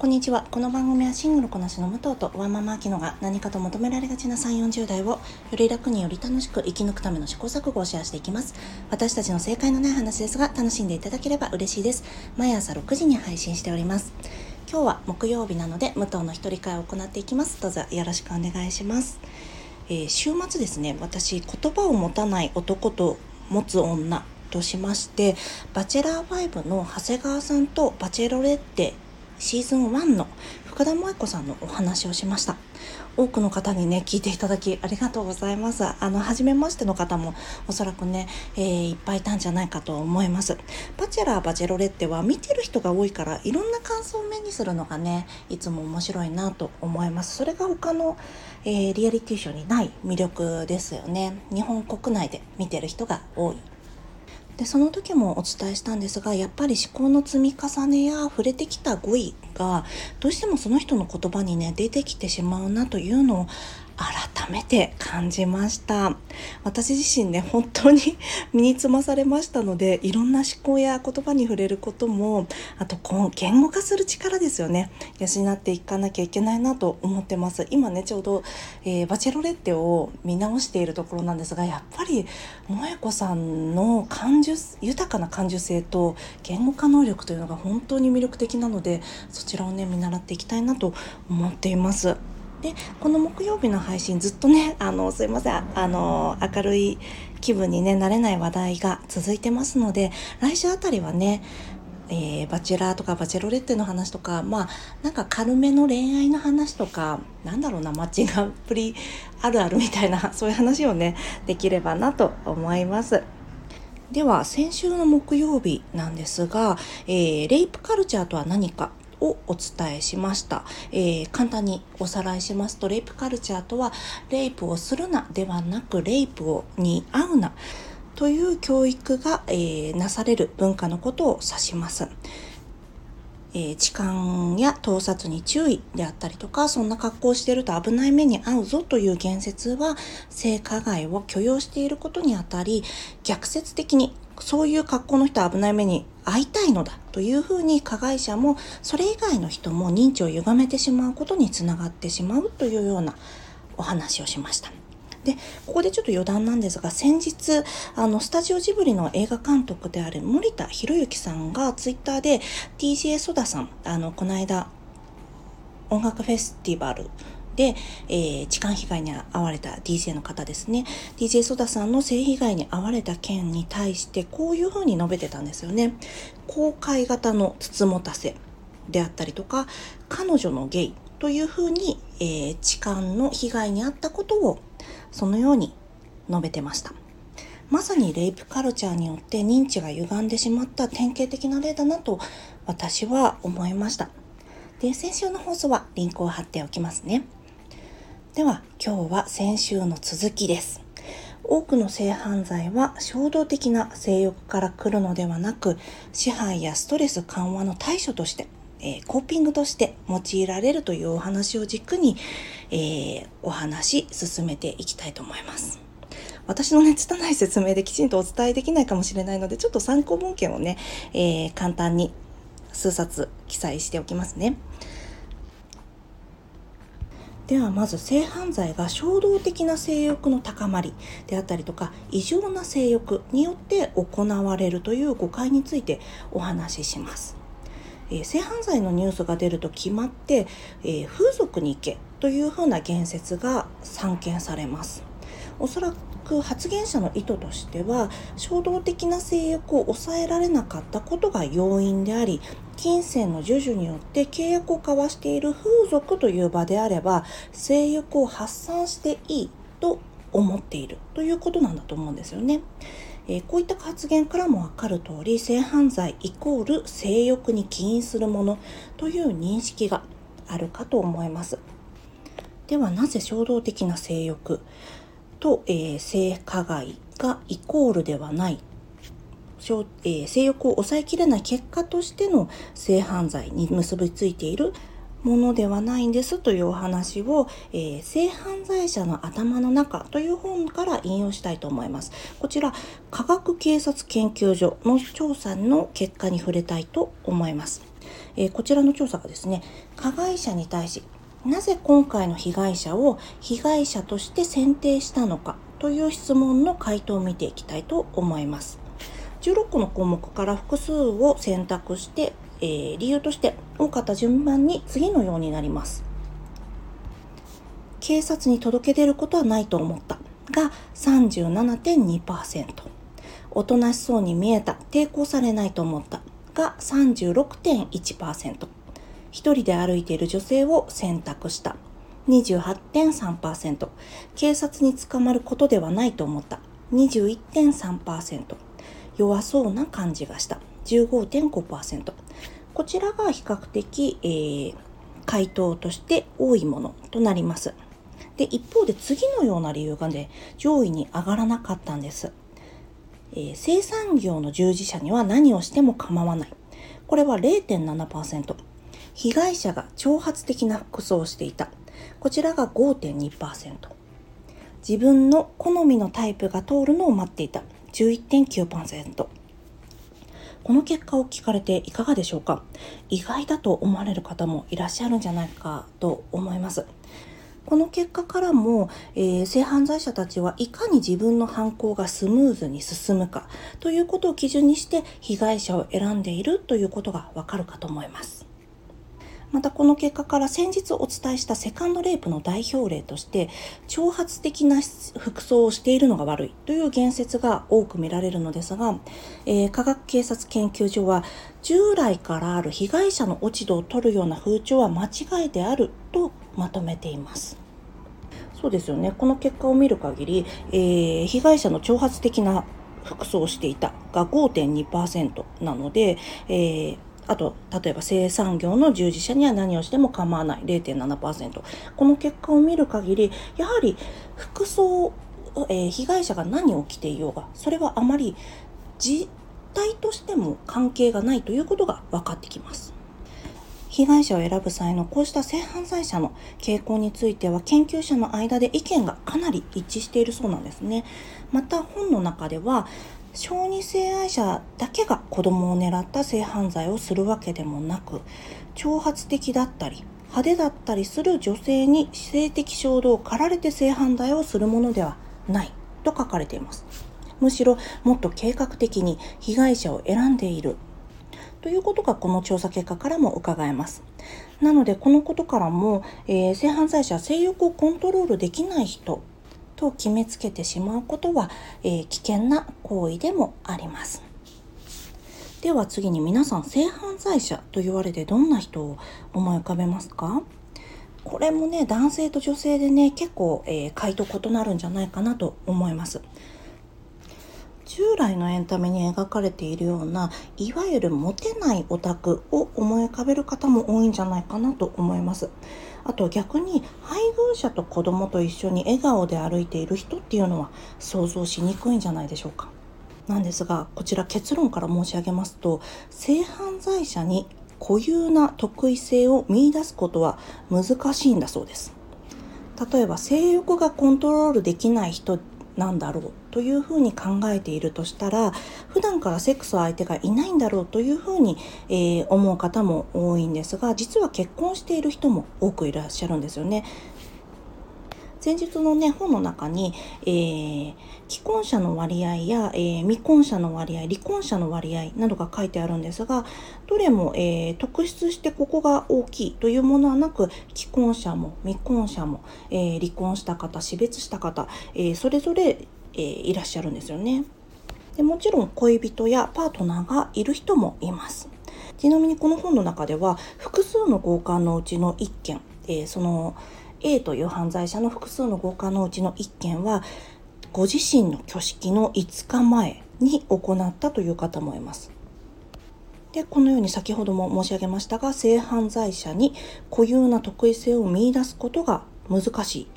こんにちは。この番組はシングルこなしの武藤とワンママアキノが何かと求められがちな3、40代をより楽により楽しく生き抜くための試行錯誤をシェアしていきます。私たちの正解のない話ですが楽しんでいただければ嬉しいです。毎朝6時に配信しております。今日は木曜日なので武藤の一人会を行っていきます。どうぞよろしくお願いします。えー、週末ですね、私言葉を持たない男と持つ女としましてバチェラー5の長谷川さんとバチェロレッテシーズン1の深田萌子さんのお話をしました。多くの方にね聞いていただきありがとうございます。あの初めましての方もおそらくね、えー、いっぱいいたんじゃないかと思います。バチェラーバチェロレッテは見てる人が多いからいろんな感想を目にするのがねいつも面白いなと思います。それが他の、えー、リアリティショーにない魅力ですよね。日本国内で見てる人が多い。でその時もお伝えしたんですがやっぱり思考の積み重ねや触れてきた語彙がどうしてもその人の言葉にね出てきてしまうなというのを改めて感じました。私自身ね本当に 身につまされましたのでいろんな思考や言葉に触れることもあと言語化する力ですよね。養っていかなきゃいけないなと思ってます。今ねちょうど、えー、バチェロレッテを見直しているところなんですがやっぱり萌子さんの感受豊かな感受性と言語化能力というのが本当に魅力的なのでそちらをね見習っていきたいなと思っています。でこの木曜日の配信ずっとねあのすいませんあの明るい気分にねなれない話題が続いてますので来週あたりはねえー、バチェラーとかバチェロレッテの話とかまあなんか軽めの恋愛の話とかなんだろうなマッチングアプリあるあるみたいな そういう話をねできればなと思います。では先週の木曜日なんですが、えー、レイプカルチャーとは何かをお伝えしました、えー、簡単におさらいしますとレイプカルチャーとはレイプをするなではなくレイプをに会うなという教育が、えー、なされる文化のことを指します。えー、痴漢や盗撮に注意であったりとか、そんな格好をしていると危ない目に遭うぞという言説は、性加害を許容していることにあたり、逆説的にそういう格好の人は危ない目に遭いたいのだというふうに加害者もそれ以外の人も認知を歪めてしまうことにつながってしまうというようなお話をしました。でここでちょっと余談なんですが先日あのスタジオジブリの映画監督である森田博之さんがツイッターで DJ ソダさんあのこの間音楽フェスティバルで、えー、痴漢被害に遭われた DJ の方ですね。DJ ソダさんの性被害に遭われた件に対してこういうふうに述べてたんですよね。公開型のつつもたせであったりとか、彼女のゲイというふうに、えー、痴漢の被害に遭ったことをそのように述べてました。まさにレイプカルチャーによって認知が歪んでしまった典型的な例だなと私は思いました。で、先週の放送はリンクを貼っておきますね。では今日は先週の続きです。多くの性犯罪は衝動的な性欲から来るのではなく支配やストレス緩和の対処として、えー、コーピングとして用いられるというお話を軸に、えー、お話進めていきたいと思います。私のね、拙い説明できちんとお伝えできないかもしれないので、ちょっと参考文献をね、えー、簡単に数冊記載しておきますね。ではまず性犯罪が衝動的な性欲の高まりであったりとか異常な性欲によって行われるという誤解についてお話しします。え、性犯罪のニュースが出ると決まって、え、風俗に行けというふうな言説が散見されます。おそらく発言者の意図としては衝動的な性欲を抑えられなかったことが要因であり金銭の授受によって契約を交わしている風俗という場であれば性欲を発散していいと思っているということなんだと思うんですよね。えー、こういった発言からも分かる通り性犯罪イコール性欲に起因するものという認識があるかと思います。ではなぜ衝動的な性欲と、えー、性加害がイコールではないえー、性欲を抑えきれない結果としての性犯罪に結びついているものではないんですというお話を、えー、性犯罪者の頭の中という本から引用したいと思います。こちら、科学警察研究所の調査の結果に触れたいと思います。えー、こちらの調査がですね加害者に対しなぜ今回の被害者を被害者として選定したのかという質問の回答を見ていきたいと思います。16個の項目から複数を選択して、えー、理由として多かった順番に次のようになります。警察に届け出ることはないと思ったが37.2%おとなしそうに見えた。抵抗されないと思ったが36.1%一人で歩いている女性を選択した。28.3%警察に捕まることではないと思った。21.3%弱そうな感じがした。15.5%こちらが比較的、えー、回答として多いものとなります。で一方で次のような理由がね上位に上がらなかったんです、えー、生産業の従事者には何をしても構わない。これは0.7%被害者が挑発的な服装をしていた。こちらが5.2%自分の好みのタイプが通るのを待っていた。11.9%この結果を聞かれていかがでしょうか？意外だと思われる方もいらっしゃるんじゃないかと思います。この結果からも、えー、性犯罪者たちはいかに自分の犯行がスムーズに進むかということを基準にして被害者を選んでいるということがわかるかと思います。またこの結果から先日お伝えしたセカンドレイプの代表例として挑発的な服装をしているのが悪いという言説が多く見られるのですが、えー、科学警察研究所は従来からある被害者の落ち度を取るような風潮は間違いであるとまとめています。そうですよね。この結果を見る限り、えー、被害者の挑発的な服装をしていたが5.2%なので、えーあと、例えば生産業の従事者には何をしても構わない0.7%。この結果を見る限り、やはり服装、えー、被害者が何を着ていようが、それはあまり実態としても関係がないということが分かってきます。被害者を選ぶ際のこうした性犯罪者の傾向については研究者の間で意見がかなり一致しているそうなんですね。また本の中では小児性愛者だけが子供を狙った性犯罪をするわけでもなく挑発的だったり派手だったりする女性に性的衝動を駆られて性犯罪をするものではないと書かれています。むしろもっと計画的に被害者を選んでいる。ということがこの調査結果からも伺えます。なのでこのことからも、えー、性犯罪者性欲をコントロールできない人と決めつけてしまうことは、えー、危険な行為でもあります。では次に皆さん性犯罪者と言われてどんな人を思い浮かべますか？これもね男性と女性でね結構、えー、回答異なるんじゃないかなと思います。従来のエンタメに描かれているようないわゆるモテないオタクを思い浮かべる方も多いんじゃないかなと思います。あと逆に配偶者と子供と一緒に笑顔で歩いている人っていうのは想像しにくいんじゃないでしょうか。なんですがこちら結論から申し上げますと性犯罪者に固有な特異性を見いだすことは難しいんだそうです。例えば性欲がコントロールできない人なんだろうというふうに考えているとしたら普段からセックス相手がいないんだろうというふうに、えー、思う方も多いんですが実は結婚している人も多くいらっしゃるんですよね。先日のね、本の中に、えー、既婚者の割合や、えー、未婚者の割合、離婚者の割合などが書いてあるんですが、どれも、えー、特筆してここが大きいというものはなく、既婚者も未婚者も、え離婚した方、死別した方、えそれぞれ、えーいらっしゃるんですよね。でもちろん恋人やパートナーがいる人もいます。ちなみにこの本の中では複数の交換のうちの1件、えその A という犯罪者の複数の強姦のうちの1件はご自身の挙式の5日前に行ったという方もいます。でこのように先ほども申し上げましたが性犯罪者に固有な特異性を見いだすことが難しい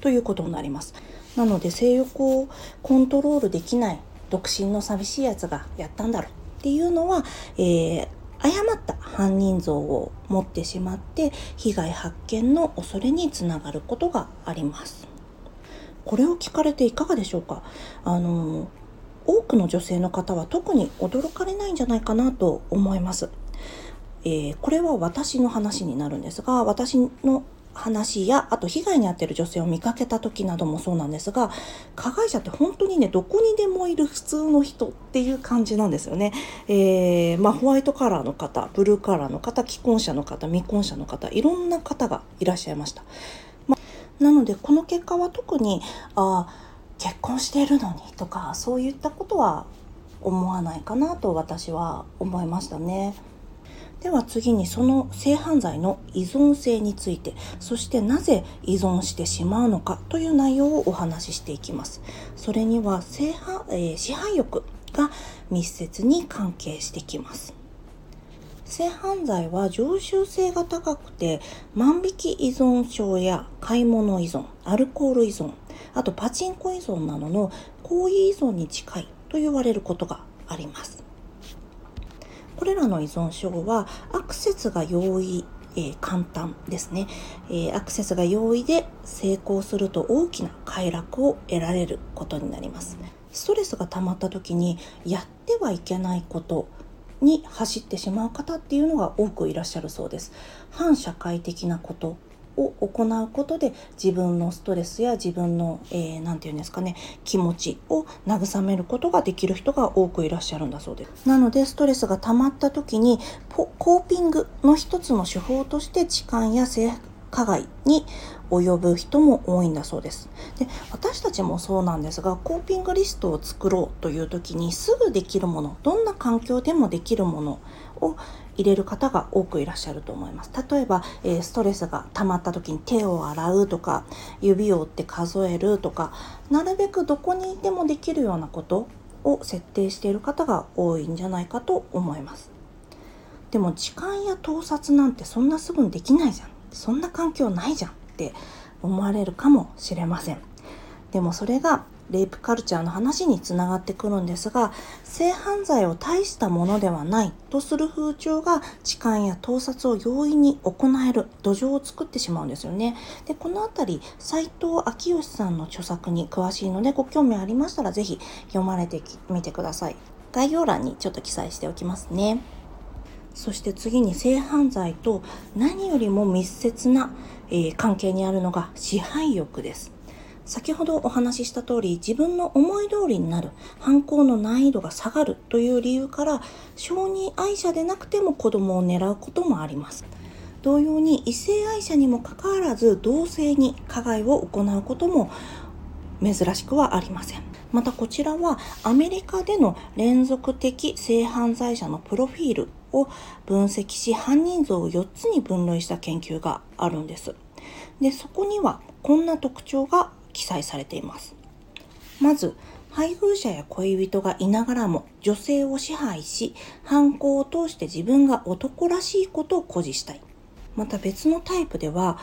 ということになります。なので性欲をコントロールできない独身の寂しいやつがやったんだろうっていうのは、えー、誤った犯人像を持ってしまって被害発見の恐れにつながることがあります。これを聞かれていかがでしょうか？あの多くの女性の方は特に驚かれないんじゃないかなと思います。えー、これは私の話になるんですが私の話やあと被害に遭っている女性を見かけた時などもそうなんですが加害者って本当にねどこにでもいる普通の人っていう感じなんですよね。えー、まあ、ホワイトカラーの方ブルーカラーの方既婚者の方未婚者の方いろんな方がいらっしゃいました。まあ、なのでこの結果は特にあ結婚しているのにとかそういったことは思わないかなと私は思いましたね。では次にその性犯罪の依存性についてそしてなぜ依存してしまうのかという内容をお話ししていきます。それには性犯、えー、支配欲が密接に関係してきます。性犯罪は常習性が高くて万引き依存症や買い物依存アルコール依存あとパチンコ依存などの行為依存に近いと言われることがあります。これらの依存症はアクセスが容易えー、簡単ですね、えー、アクセスが容易で成功すると大きな快楽を得られることになります。ストレスが溜まった時にやってはいけないことに走ってしまう方っていうのが多くいらっしゃるそうです。反社会的なことを行うことで自分のストレスや自分の何、えー、て言うんですかね気持ちを慰めることができる人が多くいらっしゃるんだそうで。すなのでストレスが溜まった時にコーピングの一つの手法として痴漢や性加害に及ぶ人も多いんだそうです。で私たちもそうなんですがコーピングリストを作ろうという時にすぐできるものどんな環境でもできるものを入れる方が多くいらっしゃると思います。例えば、えー、ストレスが溜まった時に手を洗うとか指を折って数えるとかなるべくどこにいてもできるようなことを設定している方が多いんじゃないかと思います。でも時間や盗撮なんてそんなすぐにできないじゃん。そんな環境ないじゃんって思われるかもしれません。でもそれがレイプカルチャーの話につながってくるんですが性犯罪を大したものではないとする風潮が痴漢や盗撮を容易に行える土壌を作ってしまうんですよね。でこの辺り斉藤昭義さんの著作に詳しいのでご興味ありましたら是非読まれてみてください。概要欄にちょっと記載しておきますね。そして次に性犯罪と何よりも密接な、えー、関係にあるのが支配欲です。先ほどお話しした通り自分の思い通りになる犯行の難易度が下がるという理由から小児愛者でなくても子供を狙うこともあります。同様に異性愛者にもかかわらず同性に加害を行うことも珍しくはありません。またこちらはアメリカでの連続的性犯罪者のプロフィールを分析し犯人像を4つに分類した研究があるんです。でそこにはこんな特徴が記載されています。まず、配偶者や恋人がいながらも女性を支配し、犯行を通して自分が男らしいことを誇示したい。また別のタイプでは、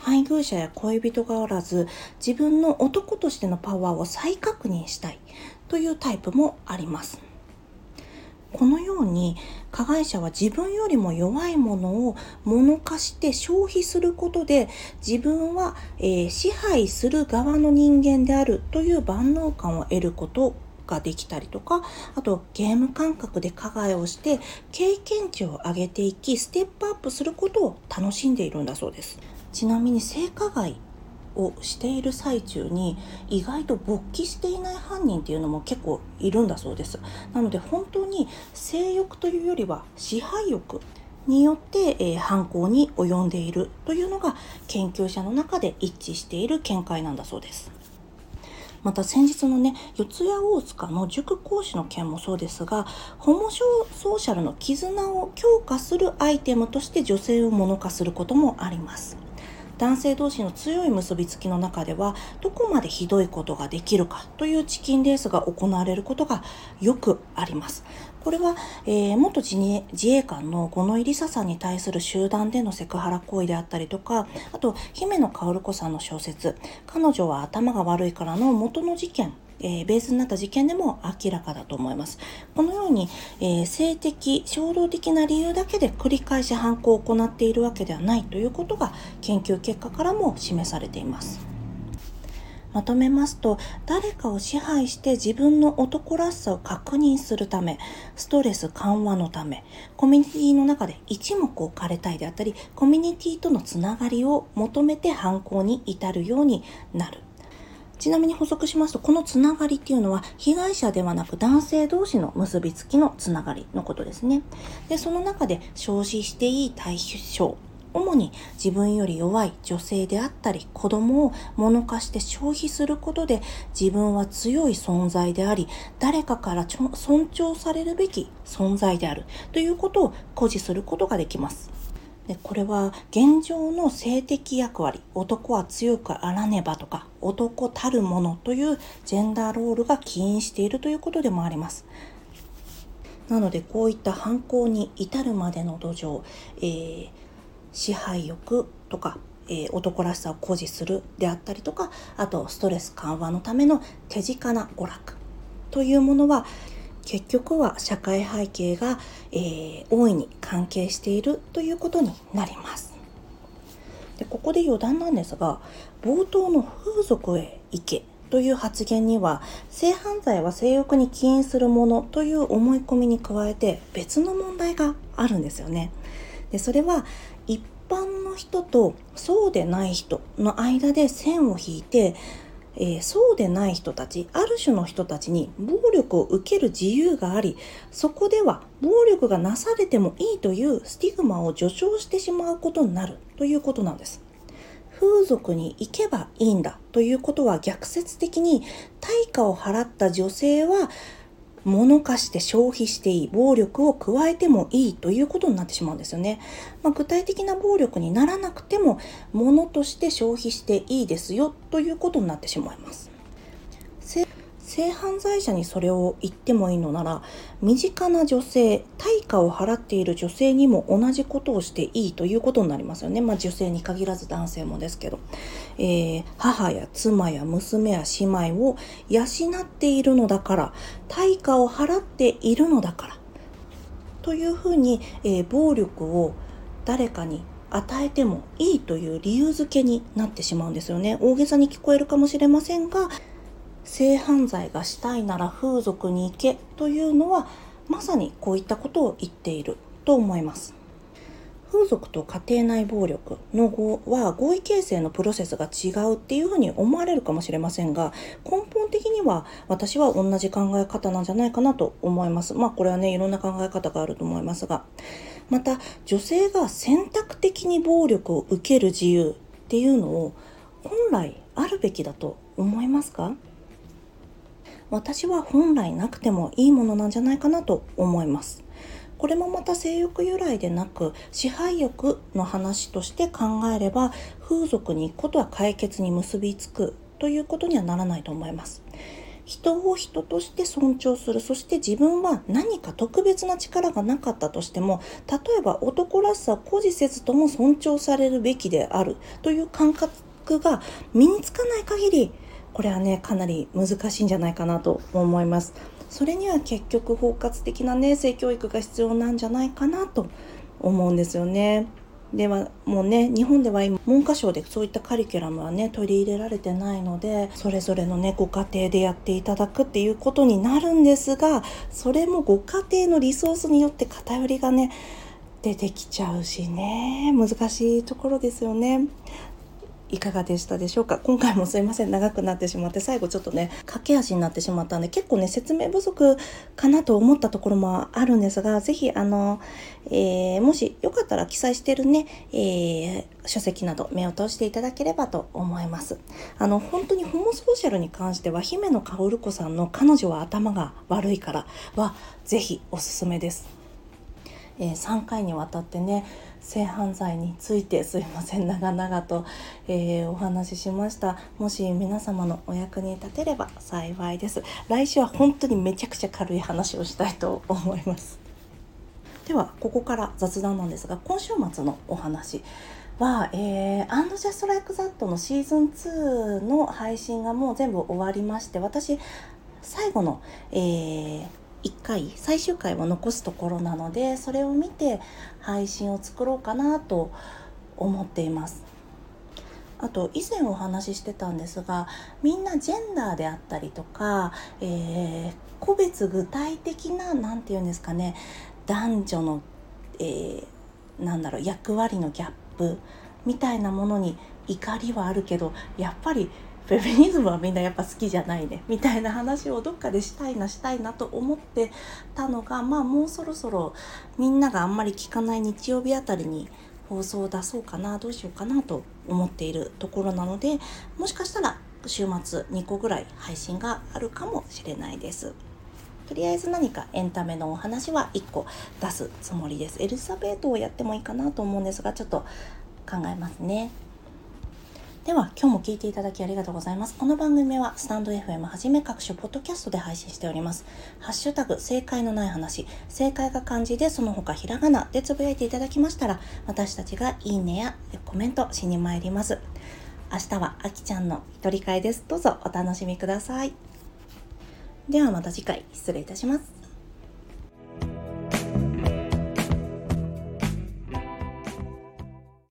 配偶者や恋人がおらず、自分の男としてのパワーを再確認したいというタイプもあります。このように加害者は自分よりも弱いものを物化して消費することで自分は、えー、支配する側の人間であるという万能感を得ることができたりとかあとゲーム感覚で加害をして経験値を上げていきステップアップすることを楽しんでいるんだそうです。ちなみに性加害をしている最中に意外と勃起していない犯人っていうのも結構いるんだそうです。なので本当に性欲というよりは支配欲によって、えー、犯行に及んでいるというのが研究者の中で一致している見解なんだそうです。また先日のね四谷大塚の塾講師の件もそうですがホモソーシャルの絆を強化するアイテムとして女性を物化することもあります。男性同士の強い結びつきの中ではどこまでひどいことができるかというチキンレースが行われることがよくあります。これは、えー、元自衛官の五ノ井梨沙さんに対する集団でのセクハラ行為であったりとかあと姫野薫子さんの小説「彼女は頭が悪いから」の元の事件えー、ベースになった事件でも明らかだと思います。このように、えー、性的、衝動的な理由だけで繰り返し犯行を行っているわけではないということが研究結果からも示されています。まとめますと誰かを支配して自分の男らしさを確認するためストレス緩和のためコミュニティの中で一目置かれたいであったりコミュニティとのつながりを求めて犯行に至るようになるちなみに補足しますと、このつながりっていうのは、被害者ではなく男性同士の結びつきのつながりのことですね。で、その中で消費していい対象主に自分より弱い女性であったり子供を物化して消費することで自分は強い存在であり誰かから尊重されるべき存在であるということを誇示することができます。でこれは現状の性的役割男は強くあらねばとか男たるものというジェンダーロールが起因しているということでもあります。なのでこういった犯行に至るまでの土壌、えー支配欲とか、えー、男らしさを誇示するであったりとかあとストレス緩和のための手近な娯楽というものは結局は社会背景が、えー、大いに関係しているということになります。でここで余談なんですが冒頭の風俗へ行けという発言には性犯罪は性欲に起因するものという思い込みに加えて別の問題があるんですよね。でそれは一般の人とそうでない人の間で線を引いて、えー、そうでない人たちある種の人たちに暴力を受ける自由がありそこでは暴力がなされてもいいというスティグマを助長してしまうことになるということなんです。風俗に行けばいいんだということは逆説的に対価を払った女性は物化して消費していい、暴力を加えてもいいということになってしまうんですよね。まあ、具体的な暴力にならなくても、物として消費していいですよということになってしまいます。性犯罪者にそれを言ってもいいのなら身近な女性対価を払っている女性にも同じことをしていいということになりますよね、まあ、女性に限らず男性もですけど、えー、母や妻や娘や姉妹を養っているのだから対価を払っているのだからというふうに、えー、暴力を誰かに与えてもいいという理由付けになってしまうんですよね大げさに聞こえるかもしれませんが性犯罪がしたいなら風俗に行けというのはまさにこういったことを言っていると思います。風俗と家庭内暴力の語は合意形成のプロセスが違うっていうふうに思われるかもしれませんが根本的には私は同じ考え方なんじゃないかなと思います。まあこれはねいろんな考え方があると思いますがまた女性が選択的に暴力を受ける自由っていうのを本来あるべきだと思いますか？私は本来なくてもいいものなんじゃないかなと思います。これもまた性欲由来でなく支配欲の話として考えれば風俗に行くことは解決に結びつくということにはならないと思います。人を人として尊重するそして自分は何か特別な力がなかったとしても例えば男らしさを誇示せずとも尊重されるべきであるという感覚が身につかない限りこれはねかなり難しいんじゃないかなと思います。それには結局包括的なね性教育が必要なんじゃないかなと思うんですよね。ではもうね日本では今文科省でそういったカリキュラムはね取り入れられてないのでそれぞれのねご家庭でやっていただくっていうことになるんですがそれもご家庭のリソースによって偏りがね出てきちゃうしね難しいところですよね。いかがでしたでしょうか？今回もすいません。長くなってしまって最後ちょっとね駆け足になってしまったんで結構ね説明不足かなと思ったところもあるんですが是非あの、えー、もしよかったら記載してるね、えー、書籍など目を通していただければと思います。あの本当にホモソーシャルに関しては姫野薫子さんの彼女は頭が悪いからは是非おすすめです。えー、3回にわたってね性犯罪についてすいません。長々と、えー、お話ししました。もし皆様のお役に立てれば幸いです。来週は本当にめちゃくちゃ軽い話をしたいと思います。ではここから雑談なんですが今週末のお話は、え、アンドジャストライクザットのシーズン2の配信がもう全部終わりまして私最後の、えー、1回最終回を残すところなのでそれを見て配信を作ろうかなと思っています。あと以前お話ししてたんですがみんなジェンダーであったりとか、えー、個別具体的な何て言うんですかね男女の、えー、なんだろう役割のギャップみたいなものに怒りはあるけどやっぱりフェミニズムはみんなやっぱ好きじゃないねみたいな話をどっかでしたいなしたいなと思ってたのがまあもうそろそろみんながあんまり聞かない日曜日あたりに放送を出そうかなどうしようかなと思っているところなのでもしかしたら週末2個ぐらい配信があるかもしれないです。とりあえず何かエンタメのお話は1個出すつもりです。エリザベートをやってもいいかなと思うんですがちょっと考えますね。では今日も聞いていただきありがとうございます。この番組はスタンド FM はじめ各種ポッドキャストで配信しております。ハッシュタグ正解のない話、正解が漢字でその他ひらがなでつぶやいていただきましたら私たちがいいねやコメントしに参ります。明日はあきちゃんの一人会です。どうぞお楽しみください。ではまた次回失礼いたします。